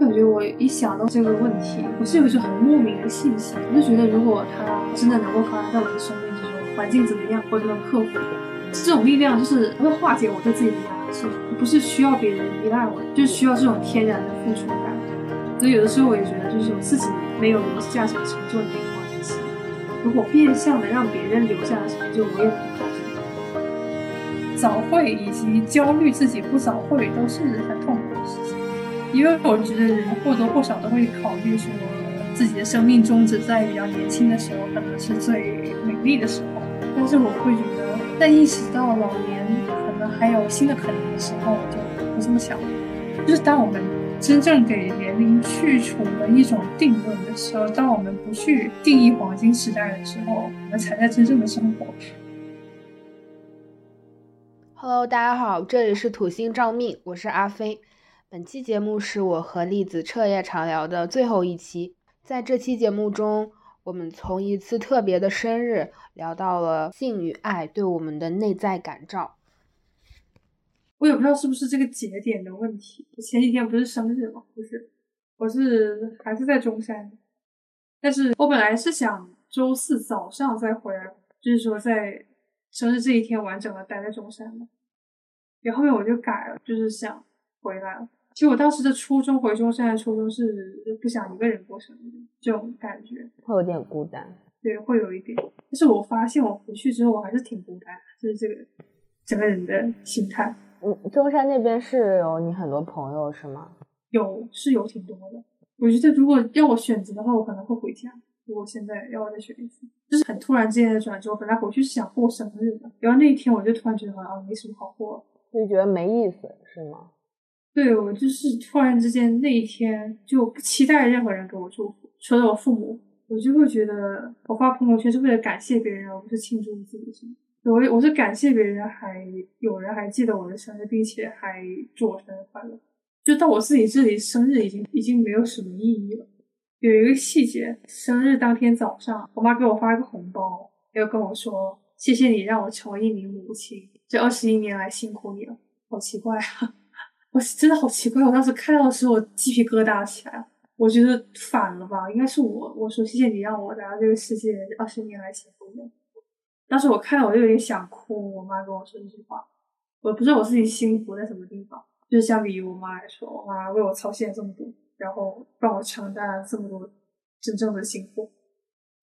感觉我一想到这个问题，我是有一种很莫名的信心，我就觉得如果它真的能够发生在我的生命之中，环境怎么样我都能克服。这种力量就是会化解我对自己的压制，不是需要别人依赖我，就需要这种天然的付出感。所以有的时候我也觉得，就是我自己没有留下什么成就没关系，如果变相的让别人留下了成就，我也不高兴。早会以及焦虑自己不早会都是很痛苦的事情，因为我觉得人或多或少都会考虑说，自己的生命终止在比较年轻的时候，可能是最美丽的时候。但是我会觉得，在意识到老年可能还有新的可能的时候，我就不这么想。就是当我们真正给年龄去除了一种定论的时候，当我们不去定义黄金时代的时候，我们才在真正的生活。Hello，大家好，这里是土星照命，我是阿飞。本期节目是我和栗子彻夜长聊的最后一期，在这期节目中。我们从一次特别的生日聊到了性与爱对我们的内在感召。我也不知道是不是这个节点的问题。前几天不是生日吗？不是，我是还是在中山，但是我本来是想周四早上再回来，就是说在生日这一天完整的待在中山的。然后面我就改了，就是想回来了。其实我当时的初衷回中山的初衷是不想一个人过生日，这种感觉会有点孤单。对，会有一点。但是我发现我回去之后，我还是挺孤单，就是这个整个人的心态。嗯，中山那边是有你很多朋友是吗？有，是有挺多的。我觉得如果要我选择的话，我可能会回家。如果现在要我再选一次，就是很突然之间的转折。我本来回去是想过生日的，然后那一天我就突然觉得好像没什么好过，就觉得没意思，是吗？对我就是突然之间那一天就不期待任何人给我祝福，除了我父母，我就会觉得我发朋友圈是为了感谢别人，而不是庆祝自己什么。我我是感谢别人，还有人还记得我的生日，并且还祝我生日快乐。就到我自己这里，生日已经已经没有什么意义了。有一个细节，生日当天早上，我妈给我发了个红包，要跟我说谢谢你让我成为一名母亲，这二十一年来辛苦你了。好奇怪啊！我真的好奇怪，我当时看到的时候，我鸡皮疙瘩起来了。我觉得反了吧，应该是我。我说谢谢你让我来到这个世界二十年来幸福的。当时我看到我就有点想哭。我妈跟我说这句话，我不知道我自己幸福在什么地方。就是相比于我妈来说，我妈为我操心了这么多，然后帮我承担了这么多真正的幸福，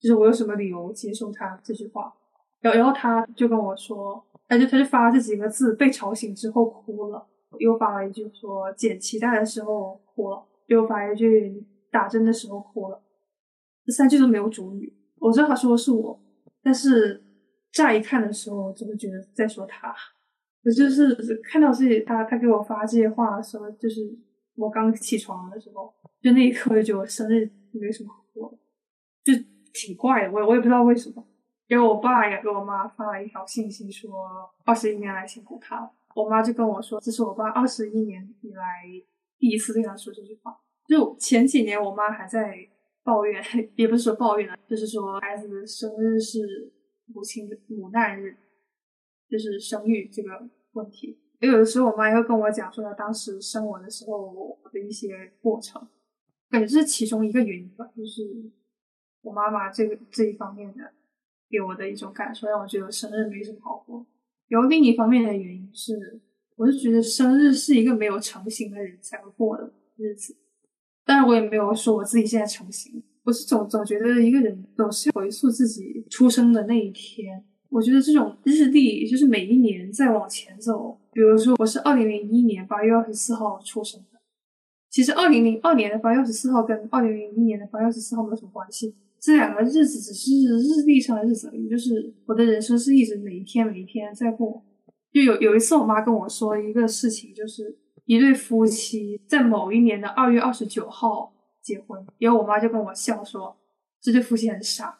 就是我有什么理由接受她这句话？然后然后她就跟我说，他就他就发了这几个字，被吵醒之后哭了。又发了一句说剪脐带的时候哭了，又发一句打针的时候哭了，这三句都没有主语。我知道他说的是我，但是乍一看的时候，我真的觉得在说他。我就是看到自己他他给我发这些话的时候，就是我刚起床的时候，就那一刻就觉得我生日没什么好过，就挺怪的。我我也不知道为什么。因为我爸也给我妈发了一条信息说二十一年来辛苦他了。我妈就跟我说，这是我爸二十一年以来第一次对他说这句话。就前几年，我妈还在抱怨，也不是说抱怨了，就是说孩子的生日是母亲的母难日，就是生育这个问题。有的时候，我妈也会跟我讲说，她当时生我的时候的一些过程，感觉这是其中一个原因吧，就是我妈妈这个这一方面的给我的一种感受，让我觉得生日没什么好过。有另一方面的原因是，我是觉得生日是一个没有成型的人才会过的日子。当然，我也没有说我自己现在成型。我是总总觉得一个人总是回溯自己出生的那一天。我觉得这种日历就是每一年在往前走。比如说，我是二零零一年八月二十四号出生的。其实，二零零二年的八月二十四号跟二零零一年的八月二十四号没有什么关系。这两个日子只是日历上的日子而已，就是我的人生是一直每一天每一天在过。就有有一次，我妈跟我说一个事情，就是一对夫妻在某一年的二月二十九号结婚，然后我妈就跟我笑说，这对夫妻很傻。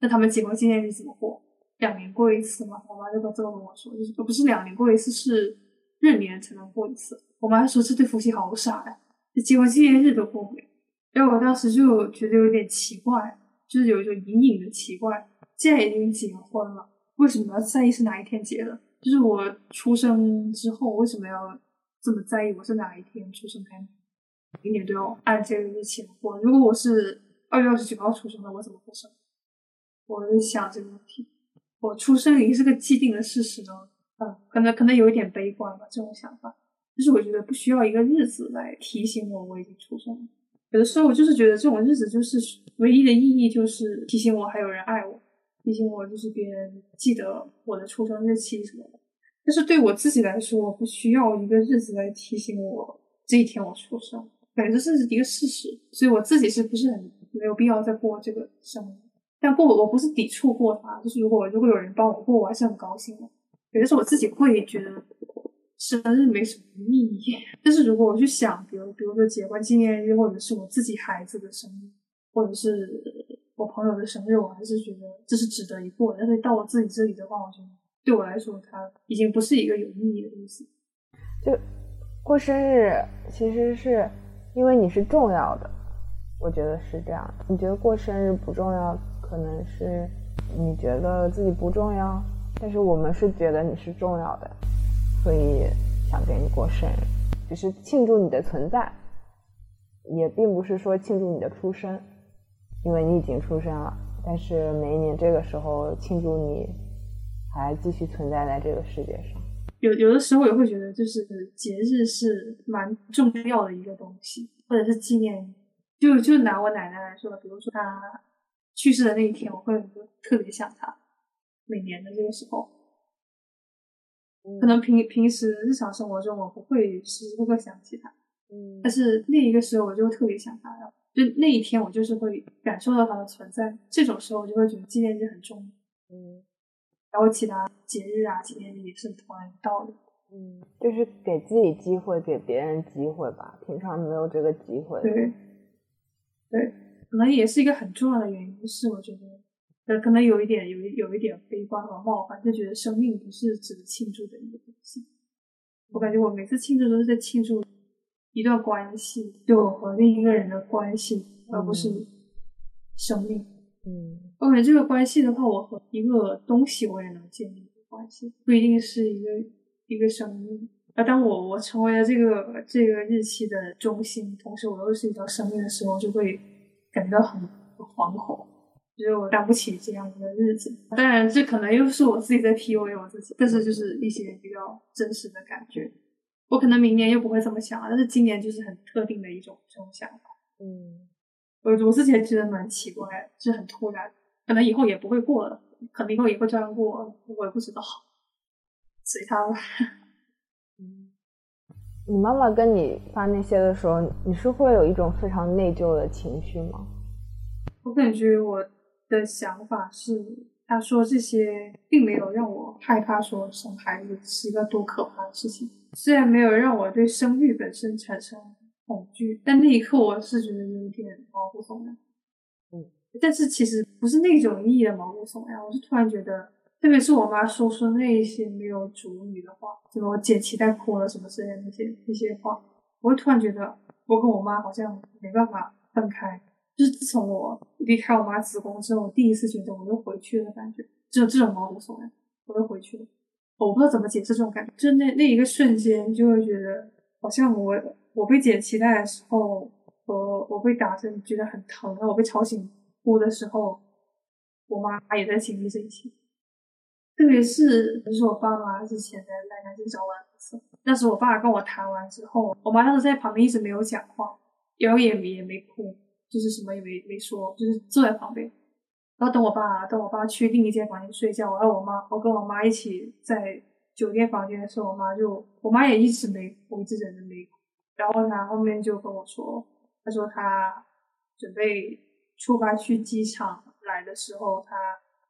那他们结婚纪念日怎么过？两年过一次吗？我妈就跟这么跟我说，就是不是两年过一次，是闰年才能过一次。我妈说这对夫妻好傻呀，结婚纪念日都过不了。然后我当时就觉得有点奇怪。就是有一种隐隐的奇怪，既然已经结婚了，为什么要在意是哪一天结的？就是我出生之后，为什么要这么在意我是哪一天出生的？每年都要按这个日期过。如果我是二月二十九号出生的，我怎么过生？我在想这个问题。我出生已经是个既定的事实了，嗯，可能可能有一点悲观吧，这种想法。就是我觉得不需要一个日子来提醒我我已经出生了。有的时候我就是觉得这种日子就是唯一的意义就是提醒我还有人爱我，提醒我就是别人记得我的出生日期什么的。但是对我自己来说，我不需要一个日子来提醒我这一天我出生，感觉这是一个事实。所以我自己是不是很没有必要再过这个生日？但过我不是抵触过它，就是如果如果有人帮我过，我还是很高兴的。有的时候我自己会觉得。生日没什么意义，但是如果我去想，比如比如说结婚纪念日，或者是我自己孩子的生日，或者是我朋友的生日，我还是觉得这是值得一过。但是到我自己这里的话，我觉得对我来说，它已经不是一个有意义的东西。就过生日，其实是因为你是重要的，我觉得是这样。你觉得过生日不重要，可能是你觉得自己不重要，但是我们是觉得你是重要的。所以想给你过生日，只是庆祝你的存在，也并不是说庆祝你的出生，因为你已经出生了。但是每一年这个时候庆祝你还继续存在在这个世界上。有有的时候也会觉得，就是节日是蛮重要的一个东西，或者是纪念。就就拿我奶奶来说吧，比如说她去世的那一天，我会特别想她。每年的这个时候。可能平平时日常生活中我不会时时刻刻想起他，嗯，但是那一个时候我就特别想他，就那一天我就是会感受到他的存在，这种时候我就会觉得纪念日很重要，嗯，然后其他节日啊纪念日也是同样的道理，嗯，就是给自己机会，给别人机会吧，平常没有这个机会，对，对，可能也是一个很重要的原因，是我觉得。呃，可能有一点，有有一点悲观和冒犯，就觉得生命不是值得庆祝的一个东西。我感觉我每次庆祝都是在庆祝一段关系，就我和另一个人的关系，而不是生命。嗯，我感觉这个关系的话，我和一个东西我也能建立关系，不一定是一个一个生命。而当我我成为了这个这个日期的中心，同时我又是一条生命的时候，就会感觉到很惶恐。觉得我担不起这样的日子，当然这可能又是我自己在 PUA 我自己，但是就是一些比较真实的感觉。我可能明年又不会这么想了，但是今年就是很特定的一种这种想法。嗯，我我之前觉得蛮奇怪，就是很突然，可能以后也不会过了，可能以后也会这样过，我也不知道，随他吧。嗯，你妈妈跟你发那些的时候，你是会有一种非常内疚的情绪吗？我感觉我。的想法是，他说这些并没有让我害怕，说生孩子是一个多可怕的事情。虽然没有让我对生育本身产生恐惧，但那一刻我是觉得有点毛骨悚然。嗯，但是其实不是那种意义的毛骨悚然，我是突然觉得，特别是我妈说出那一些没有主语的话，什么我姐脐带哭了什么之类的那些那些话，我会突然觉得，我跟我妈好像没办法分开。就是自从我离开我妈子宫之后，我第一次觉得我又回去了，感觉就这种毛无所谓，我又回去了。我不知道怎么解释这种感觉，就那那一个瞬间，就会觉得好像我我被剪脐带的时候，我我被打针觉得很疼，然后我被吵醒哭的时候，我妈也在经历这一切。特别是就是我爸妈之前在来南京找我的时候，那时我爸跟我谈完之后，我妈当时在旁边一直没有讲话，然后也也没哭。就是什么也没没说，就是坐在旁边，然后等我爸等我爸去另一间房间睡觉，然后我妈我跟我妈一起在酒店房间的时候，我妈就我妈也一直没我，一直忍着没，然后她后面就跟我说，她说她准备出发去机场来的时候，她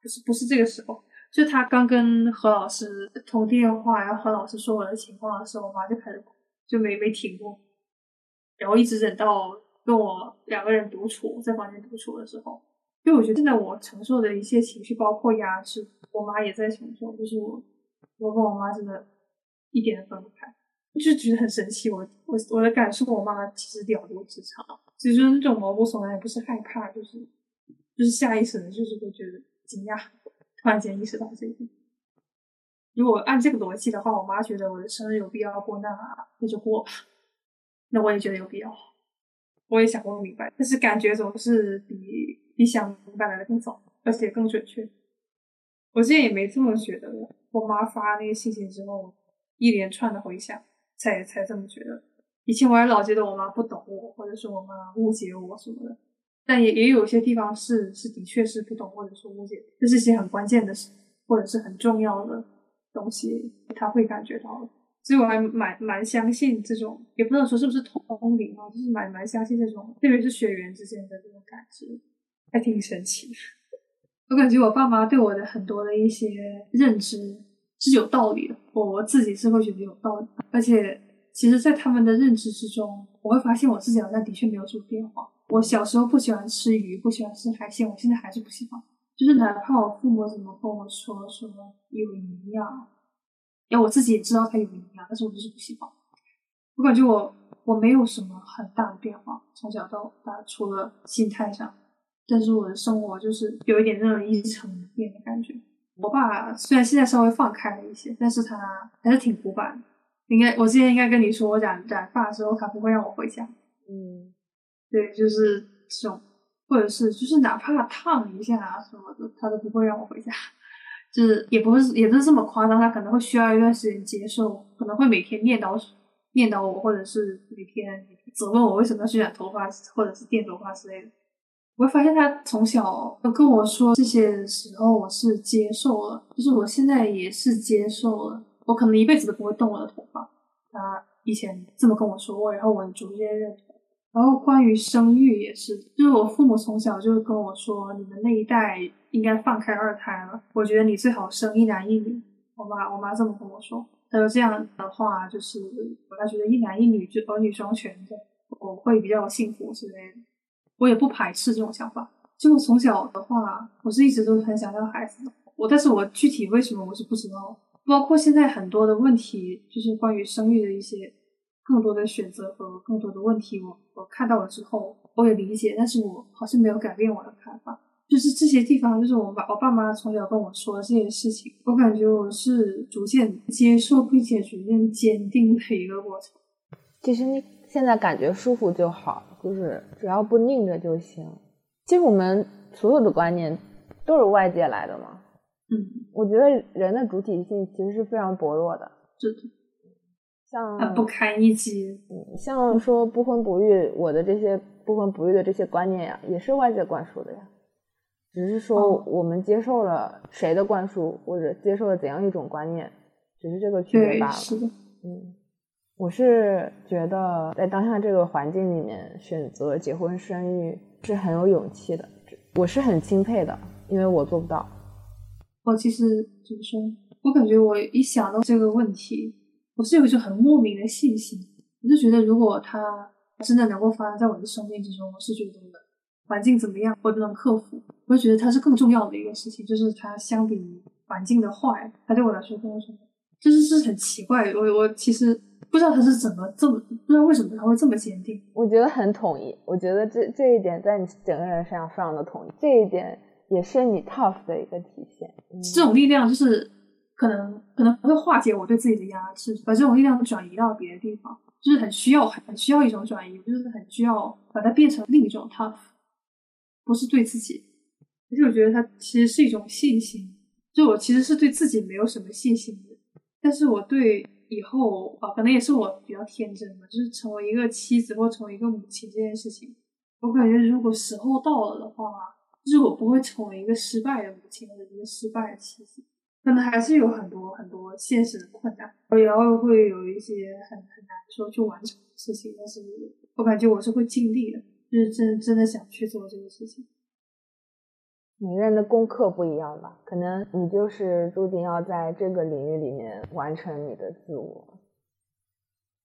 不是不是这个时候，就她刚跟何老师通电话，然后何老师说我的情况的时候，我妈就开始哭，就没没停过，然后一直忍到。跟我两个人独处，在房间独处的时候，因为我觉得现在我承受的一切情绪，包括压制，我妈也在承受。就是我，我跟我妈真的一点都分不开，就觉得很神奇。我我我的感受，我妈其实了如指掌。其实那种毛骨悚然，也不是害怕，就是就是下意识的，就是会觉得惊讶。突然间意识到这一点。如果按这个逻辑的话，我妈觉得我的生日有必要过，那那就过吧。那我也觉得有必要。我也想不明白，但是感觉总是比比想明白来的更早，而且更准确。我之前也没这么觉得，我妈发那个信息之后，一连串的回想，才才这么觉得。以前我还老觉得我妈不懂我，或者是我妈误解我什么的，但也也有些地方是是的确是不懂或者说误解，这是些很关键的事或者是很重要的东西，他会感觉到。所以我还蛮蛮相信这种，也不能说是不是通灵啊，就是蛮蛮相信这种，特别是血缘之间的这种感知，还挺神奇。我感觉我爸妈对我的很多的一些认知是有道理的，我我自己是会觉得有道理，而且其实，在他们的认知之中，我会发现我自己好像的确没有什么变化。我小时候不喜欢吃鱼，不喜欢吃海鲜，我现在还是不喜欢。就是哪怕我父母怎么跟我说说有营养。要我自己也知道它有营养，但是我就是不喜欢。我感觉我我没有什么很大的变化，从小到大，除了心态上，但是我的生活就是有一点那种一成不变的感觉。我爸虽然现在稍微放开了一些，但是他还是挺古板的。应该我之前应该跟你说，我染染发的时候，他不会让我回家。嗯，对，就是这种，或者是就是哪怕烫一下啊什么的，他都不会让我回家。就是也不是也不是这么夸张，他可能会需要一段时间接受，可能会每天念叨念叨我，或者是每天责问我为什么要去染头发，或者是电头发之类的。我会发现他从小跟我说这些的时候，我是接受了，就是我现在也是接受了，我可能一辈子都不会动我的头发。他以前这么跟我说过，然后我逐渐认同。然后关于生育也是，就是我父母从小就跟我说，你们那一代应该放开二胎了。我觉得你最好生一男一女。我妈我妈这么跟我说，她说这样的话就是我她觉得一男一女就儿女双全的，我会比较幸福之类的。我也不排斥这种想法。就从小的话，我是一直都很想要孩子的。我但是我具体为什么我是不知道。包括现在很多的问题，就是关于生育的一些。更多的选择和更多的问题，我我看到了之后，我也理解，但是我好像没有改变我的看法。就是这些地方，就是我爸我爸妈从小跟我说的这些事情，我感觉我是逐渐接受并且逐渐坚定的一个过程。其实你现在感觉舒服就好，就是只要不拧着就行。其实我们所有的观念都是外界来的嘛。嗯，我觉得人的主体性其实是非常薄弱的。是的。像不堪一击，嗯，像说不婚不育，我的这些不婚不育的这些观念呀，也是外界灌输的呀，只是说我们接受了谁的灌输，或者接受了怎样一种观念，只是这个区别罢了。嗯，我是觉得在当下这个环境里面选择结婚生育是很有勇气的，我是很钦佩的，因为我做不到。我其实怎么说？我感觉我一想到这个问题。我是有一种很莫名的信心，我就觉得如果它真的能够发生在我的生命之中，我是觉得环境怎么样我都能克服。我就觉得它是更重要的一个事情，就是它相比于环境的坏，它对我来说更重要。就是是很奇怪，我我其实不知道他是怎么这么不知道为什么他会这么坚定。我觉得很统一，我觉得这这一点在你整个人身上非常的统一，这一点也是你 tough 的一个体现。这种力量就是。可能可能会化解我对自己的压制，把这种力量转移到别的地方，就是很需要很需要一种转移，就是很需要把它变成另一种 tough，不是对自己，而且我觉得它其实是一种信心，就我其实是对自己没有什么信心的，但是我对以后啊，可能也是我比较天真嘛，就是成为一个妻子或成为一个母亲这件事情，我感觉如果时候到了的话，就是我不会成为一个失败的母亲或者一个失败的妻子。可能还是有很多很多现实的困难，然后会有一些很很难说去完成的事情，但是我感觉我是会尽力的，就是真真的想去做这个事情。每个人的功课不一样吧？可能你就是注定要在这个领域里面完成你的自我。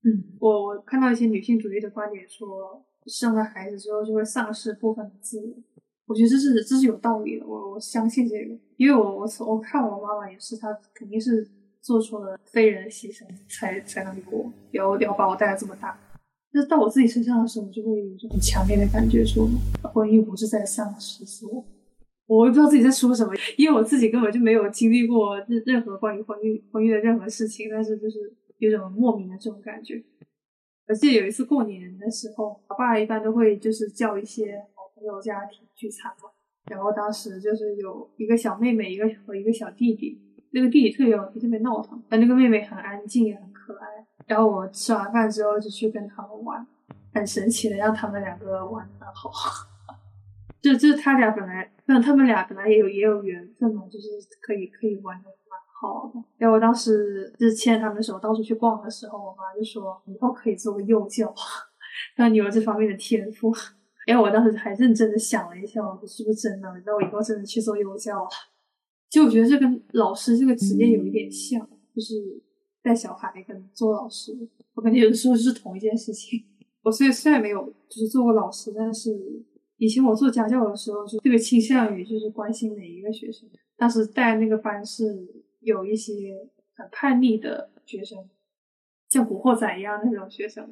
嗯，我我看到一些女性主义的观点说，生了孩子之后就会丧失部分的自我。我觉得这是这是有道理的，我我相信这个，因为我我我看我妈妈也是，她肯定是做出了非人的牺牲，才才能给我，要要把我带到这么大。但是到我自己身上的时候，我就会有一种很强烈的感觉，说婚姻不是在丧失自我。我不知道自己在说什么，因为我自己根本就没有经历过任任何关于婚姻婚姻的任何事情，但是就是有种莫名的这种感觉。我记得有一次过年的时候，我爸一般都会就是叫一些朋友家庭聚餐嘛。然后当时就是有一个小妹妹，一个和一个小弟弟。那个弟弟特别特别闹腾，但那个妹妹很安静也很可爱。然后我吃完饭之后就去跟他们玩，很神奇的让他们两个玩的好。就就他俩本来，那他们俩本来也有也有缘分嘛，就是可以可以玩的蛮好的。然后我当时就是牵他们手到处去逛的时候，我妈就说以后可以做个幼教，让你有这方面的天赋。因为我当时还认真的想了一下，我说是不是真的？那我以后真的去做幼教啊？其实我觉得这跟老师这个职业有一点像，就是带小孩跟做老师，我感觉有的时候是同一件事情。我虽虽然没有就是做过老师，但是以前我做家教的时候就特别倾向于就是关心每一个学生。当时带那个班是有一些很叛逆的学生，像古惑仔一样那种学生，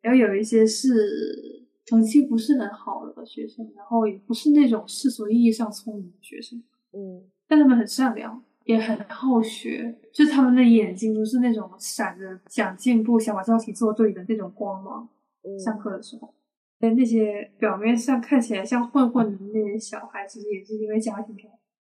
然后有一些是。成绩不是很好的学生，然后也不是那种世俗意义上聪明的学生，嗯，但他们很善良，也很好学，就他们的眼睛都是那种闪着想进步、想把这道题做对的那种光芒。上课的时候，但那些表面上看起来像混混的那些小孩，其实也是因为家庭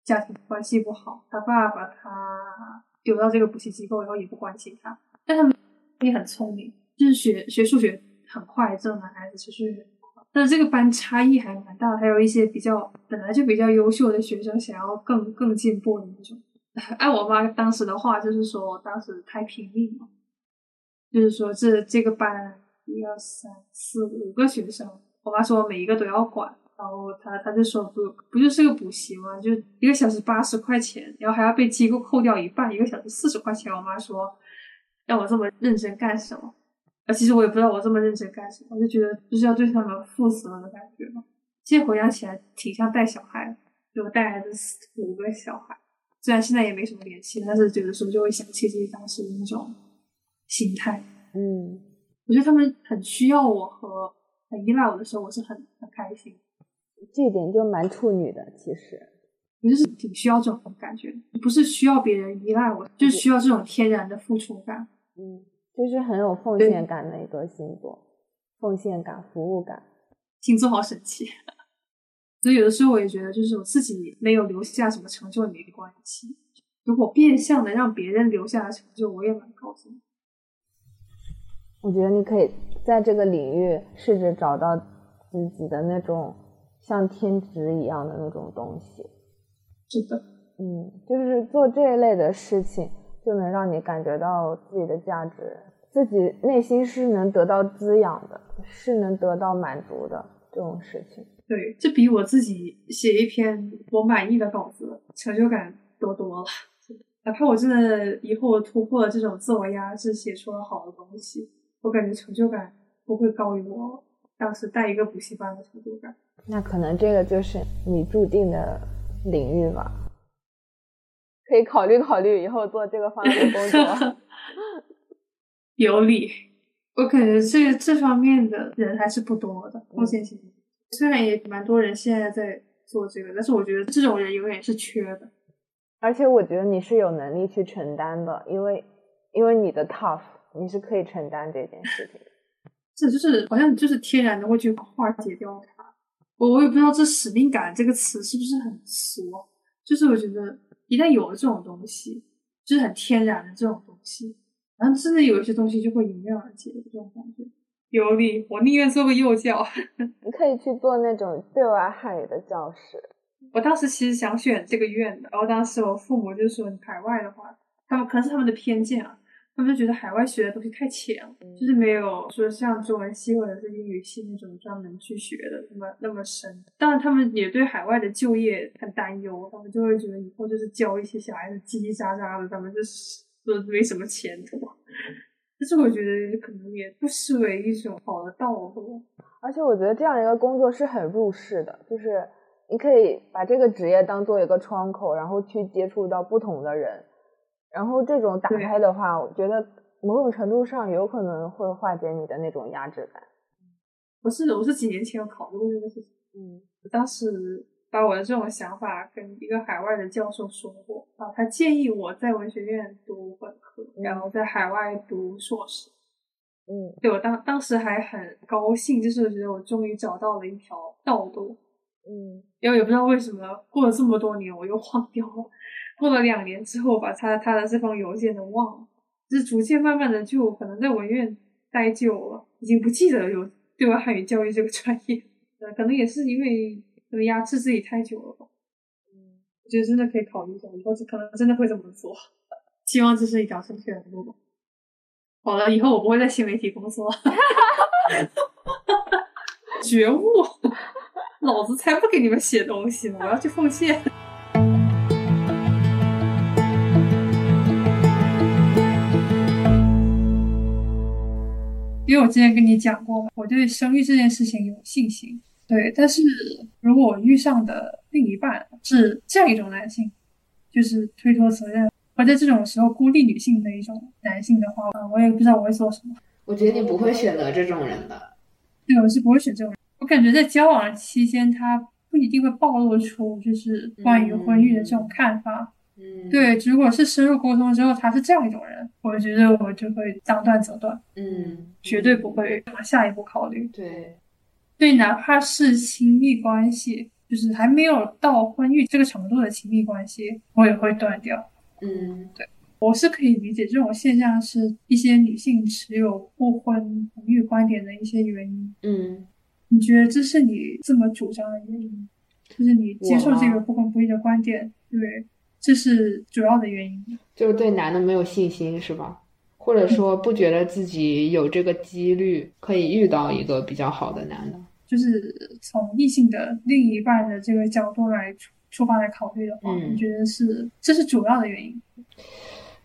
家庭关系不好，他爸把他丢到这个补习机构然后也不关心他，但他们也很聪明，就是学学数学很快，这种男孩子其实。但是这个班差异还蛮大，还有一些比较本来就比较优秀的学生想要更更进步的那种。按我妈当时的话，就是说当时太拼命了，就是说这这个班一二三四五个学生，我妈说每一个都要管，然后她她就说不不就是个补习吗？就一个小时八十块钱，然后还要被机构扣掉一半，一个小时四十块钱。我妈说让我这么认真干什么？啊，其实我也不知道我这么认真干什么，我就觉得就是要对他们负责的感觉嘛。现在回想起来，挺像带小孩，就带来的五个小孩。虽然现在也没什么联系，但是有的时候就会想起自己当时的那种心态。嗯，我觉得他们很需要我和很依赖我的时候，我是很很开心。这一点就蛮处女的，其实我就是挺需要这种感觉，不是需要别人依赖我，就是需要这种天然的付出感。嗯。就是很有奉献感的一个星座，奉献感、服务感，星座好神奇。所以有的时候我也觉得，就是我自己没有留下什么成就也没关系。如果变相的让别人留下成就，我也蛮高兴。我觉得你可以在这个领域试着找到自己的那种像天职一样的那种东西。是的，嗯，就是做这一类的事情。就能让你感觉到自己的价值，自己内心是能得到滋养的，是能得到满足的这种事情。对，这比我自己写一篇我满意的稿子成就感多多了。哪怕我真的以后突破了这种自我压制，写出了好的东西，我感觉成就感不会高于我当时带一个补习班的成就感。那可能这个就是你注定的领域吧。可以考虑考虑以后做这个方面的工作，有理。我感觉这这方面的人还是不多的，目前。虽然也蛮多人现在在做这个，但是我觉得这种人永远是缺的。而且我觉得你是有能力去承担的，因为因为你的 tough，你是可以承担这件事情。这就是好像就是天然的会去化解掉它。我我也不知道这使命感这个词是不是很俗，就是我觉得。一旦有了这种东西，就是很天然的这种东西，然后甚至有一些东西就会迎刃而解的这种感觉。有理，我宁愿做个幼教。你可以去做那种对外汉语的教师。我当时其实想选这个院的，然后当时我父母就说：“你海外的话，他们可能是他们的偏见啊。”他们就觉得海外学的东西太浅了，就是没有说像中文系或者是英语系那种专门去学的那么那么深。当然，他们也对海外的就业很担忧，他们就会觉得以后就是教一些小孩子叽叽喳喳的，他们就是都没什么前途。但是我觉得可能也不失为一种好的道路。而且我觉得这样一个工作是很入世的，就是你可以把这个职业当做一个窗口，然后去接触到不同的人。然后这种打开的话，我觉得某种程度上有可能会化解你的那种压制感。我是我是几年前有考虑过这个事情，嗯，当时把我的这种想法跟一个海外的教授说过啊，他建议我在文学院读本科，然后在海外读硕士。嗯，对我当当时还很高兴，就是我觉得我终于找到了一条道路。嗯，因为也不知道为什么过了这么多年，我又 忘掉了。过了两年之后，把他他的这封邮件都忘了，就是逐渐慢慢的就可能在文院待久了，已经不记得有对外汉语教育这个专业。呃，可能也是因为压制自己太久了吧。嗯，我觉得真的可以考虑一下，以后可能真的会这么做。希望这是一条正确的路。好了，以后我不会在新媒体工作。觉悟，老子才不给你们写东西呢！我要去奉献。因为我之前跟你讲过，我对生育这件事情有信心。对，但是如果我遇上的另一半是这样一种男性，就是推脱责任，或在这种时候孤立女性的一种男性的话，我也不知道我会做什么。我觉得你不会选择这种人的。对，我是不会选这种人。我感觉在交往期间，他不一定会暴露出就是关于婚育的这种看法。嗯，对，如果是深入沟通之后，他是这样一种人，我觉得我就会当断则断，嗯，绝对不会往下一步考虑。对，对，哪怕是亲密关系，就是还没有到婚育这个程度的亲密关系，我也会断掉。嗯，对，我是可以理解这种现象是一些女性持有不婚不育观点的一些原因。嗯，你觉得这是你这么主张的原因？就是你接受这个不婚不育的观点，对，这是主要的原因。就是对男的没有信心，是吧？或者说不觉得自己有这个几率可以遇到一个比较好的男的？就是从异性的另一半的这个角度来出出发来考虑的话，嗯你觉得是这是主要的原因？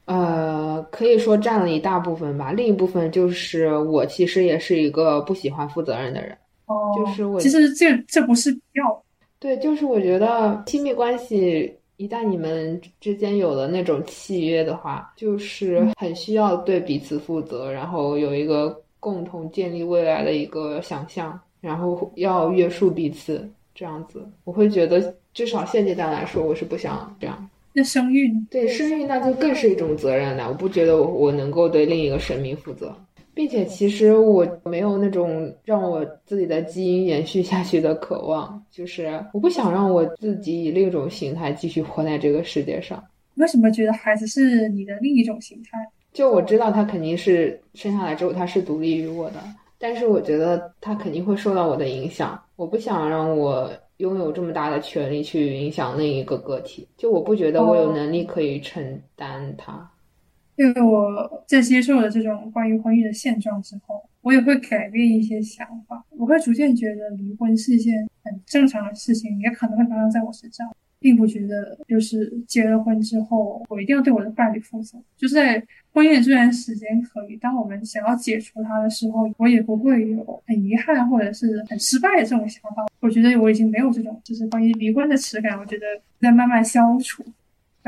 呃，可以说占了一大部分吧。另一部分就是我其实也是一个不喜欢负责任的人。哦，就是我其实这这不是要，对，就是我觉得亲密关系一旦你们之间有了那种契约的话，就是很需要对彼此负责，然后有一个共同建立未来的一个想象，然后要约束彼此，这样子，我会觉得至少现阶段来说，我是不想这样。那生育？对生育，那就更是一种责任了。我不觉得我我能够对另一个生命负责，并且其实我没有那种让我自己的基因延续下去的渴望，就是我不想让我自己以另一种形态继续活在这个世界上。为什么觉得孩子是你的另一种形态？就我知道他肯定是生下来之后他是独立于我的，但是我觉得他肯定会受到我的影响。我不想让我拥有这么大的权利去影响另一个个体，就我不觉得我有能力可以承担它。因为我在接受了这种关于婚育的现状之后，我也会改变一些想法。我会逐渐觉得离婚是一件很正常的事情，也可能会发生在我身上，并不觉得就是结了婚之后我一定要对我的伴侣负责。就是在婚姻的这段时间可以，当我们想要解除它的时候，我也不会有很遗憾或者是很失败的这种想法。我觉得我已经没有这种就是关于离婚的耻感，我觉得在慢慢消除。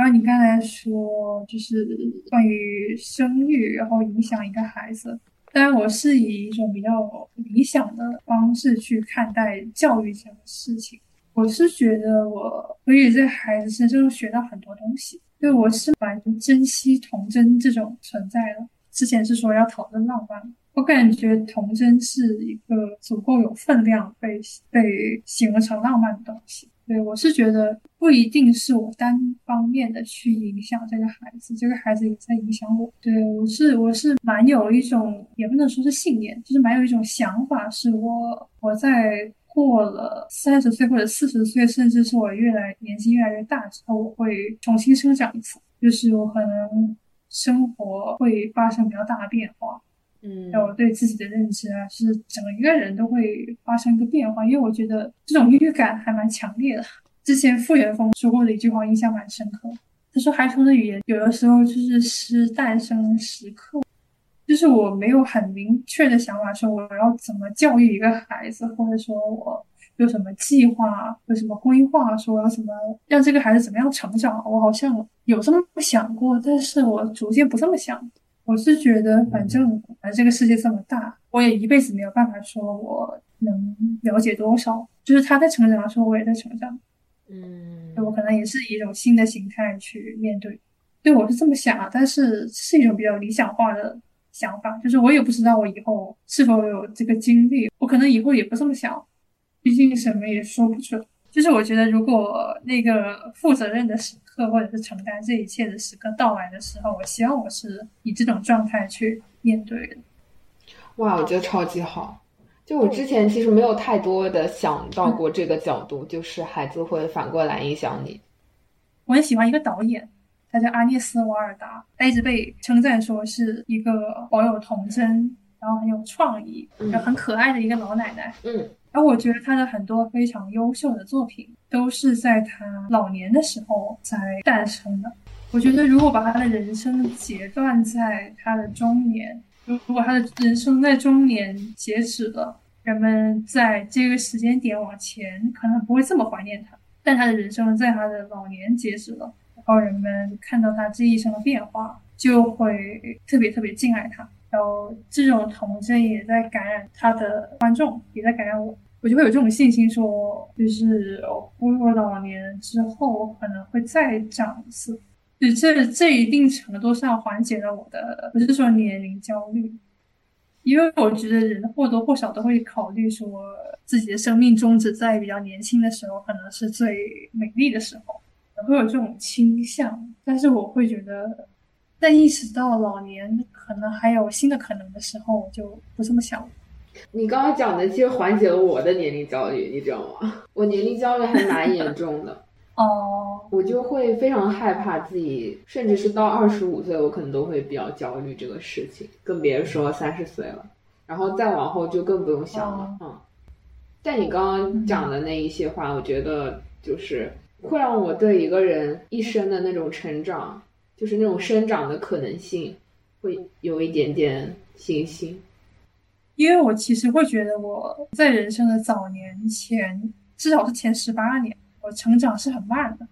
然后你刚才说就是关于生育，然后影响一个孩子。当然，我是以一种比较理想的方式去看待教育这个事情。我是觉得我可以在孩子身上学到很多东西，因为我是蛮珍惜童真这种存在的。之前是说要讨论浪漫，我感觉童真是一个足够有分量被被形容成浪漫的东西。对我是觉得不一定是我单方面的去影响这个孩子，这个孩子也在影响我。对我是我是蛮有一种也不能说是信念，就是蛮有一种想法，是我我在过了三十岁或者四十岁，甚至是我越来年纪越来越大之后，我会重新生长一次，就是我可能生活会发生比较大的变化。嗯还有对自己的认知啊，是整个一个人都会发生一个变化。因为我觉得这种预感还蛮强烈的。之前傅园峰说过的一句话印象蛮深刻，他说孩童的语言有的时候就是诗诞生时刻，就是我没有很明确的想法说我要怎么教育一个孩子，或者说我有什么计划，有什么规划，说我要怎么让这个孩子怎么样成长，我好像有这么想过，但是我逐渐不这么想。我是觉得，反正反正这个世界这么大，我也一辈子没有办法说我能了解多少。就是他在成长的时候，我也在成长，嗯我可能也是以一种新的形态去面对。对我是这么想啊，但是是一种比较理想化的想法，就是我也不知道我以后是否有这个经历，我可能以后也不这么想，毕竟什么也说不准。就是我觉得，如果那个负责任的时刻，或者是承担这一切的时刻到来的时候，我希望我是以这种状态去面对的。哇，我觉得超级好。就我之前其实没有太多的想到过这个角度，就是孩子会反过来影响你。我很喜欢一个导演，他叫阿涅斯·瓦尔达，他一直被称赞说是一个保有童真，然后很有创意，然后很可爱的一个老奶奶。嗯。而我觉得他的很多非常优秀的作品，都是在他老年的时候才诞生的。我觉得如果把他的人生截断在他的中年，如如果他的人生在中年截止了，人们在这个时间点往前可能不会这么怀念他。但他的人生在他的老年截止了，然后人们看到他这一生的变化，就会特别特别敬爱他。然后这种童真也在感染他的观众，也在感染我，我就会有这种信心，说就是我步入老年之后可能会再长一次，就这这一定程度上缓解了我的不是说年龄焦虑，因为我觉得人或多或少都会考虑说自己的生命终止在比较年轻的时候，可能是最美丽的时候，会有这种倾向，但是我会觉得。在意识到老年可能还有新的可能的时候，我就不这么想了。你刚刚讲的其实缓解了我的年龄焦虑，你知道吗？我年龄焦虑还蛮严重的。哦，我就会非常害怕自己，甚至是到二十五岁，我可能都会比较焦虑这个事情，更别说三十岁了。然后再往后就更不用想了。嗯，但你刚刚讲的那一些话，我觉得就是会让我对一个人一生的那种成长。就是那种生长的可能性，会有一点点信心，因为我其实会觉得我在人生的早年前，至少是前十八年，我成长是很慢的。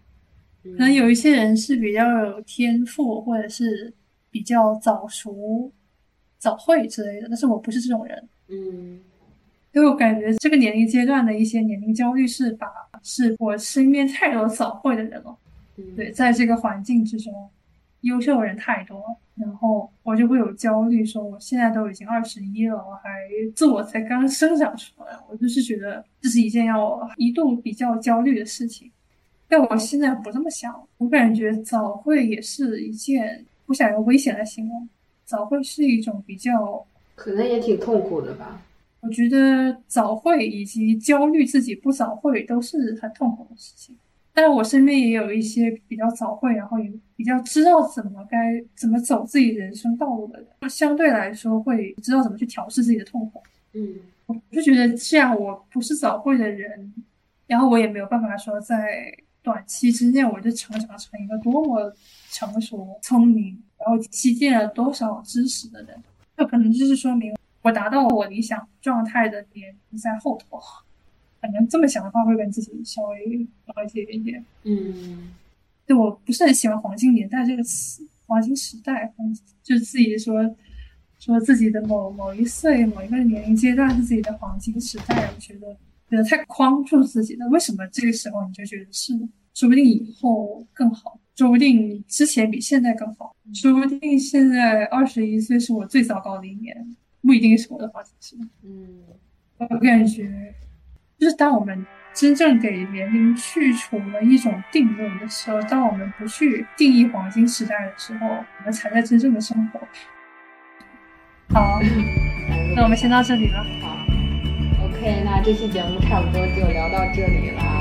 可能有一些人是比较有天赋，或者是比较早熟、早会之类的，但是我不是这种人。嗯，因为我感觉这个年龄阶段的一些年龄焦虑是把是我身边太多早会的人了。对，在这个环境之中。优秀的人太多，然后我就会有焦虑，说我现在都已经二十一了，我还自我才刚生长出来，我就是觉得这是一件让我一度比较焦虑的事情。但我现在不这么想，我感觉早会也是一件不想用危险来形容，早会是一种比较可能也挺痛苦的吧。我觉得早会以及焦虑自己不早会都是很痛苦的事情。但我身边也有一些比较早会，然后也比较知道怎么该怎么走自己人生道路的人，相对来说会知道怎么去调试自己的痛苦。嗯，我就觉得这样，我不是早会的人，然后我也没有办法说在短期之内我就成长成一个多么成熟、聪明，然后积淀了多少知识的人。这可能就是说明我达到我理想状态的点在后头。可能这么想的话，会跟自己稍微高一些一点点。嗯，对，我不是很喜欢“黄金年代”这个词，“黄金时代”就自己说说自己的某某一岁、某一个年龄阶段是自己的黄金时代，我觉得觉得太框住自己了。为什么这个时候你就觉得是呢？说不定以后更好，说不定之前比现在更好，说不定现在二十一岁是我最糟糕的一年，不一定是我的黄金时代。嗯，我感觉。就是当我们真正给年龄去除了一种定论的时候，当我们不去定义黄金时代的时候，我们才在真正的生活。好，那我们先到这里了。好，OK，那这期节目差不多就聊到这里啦。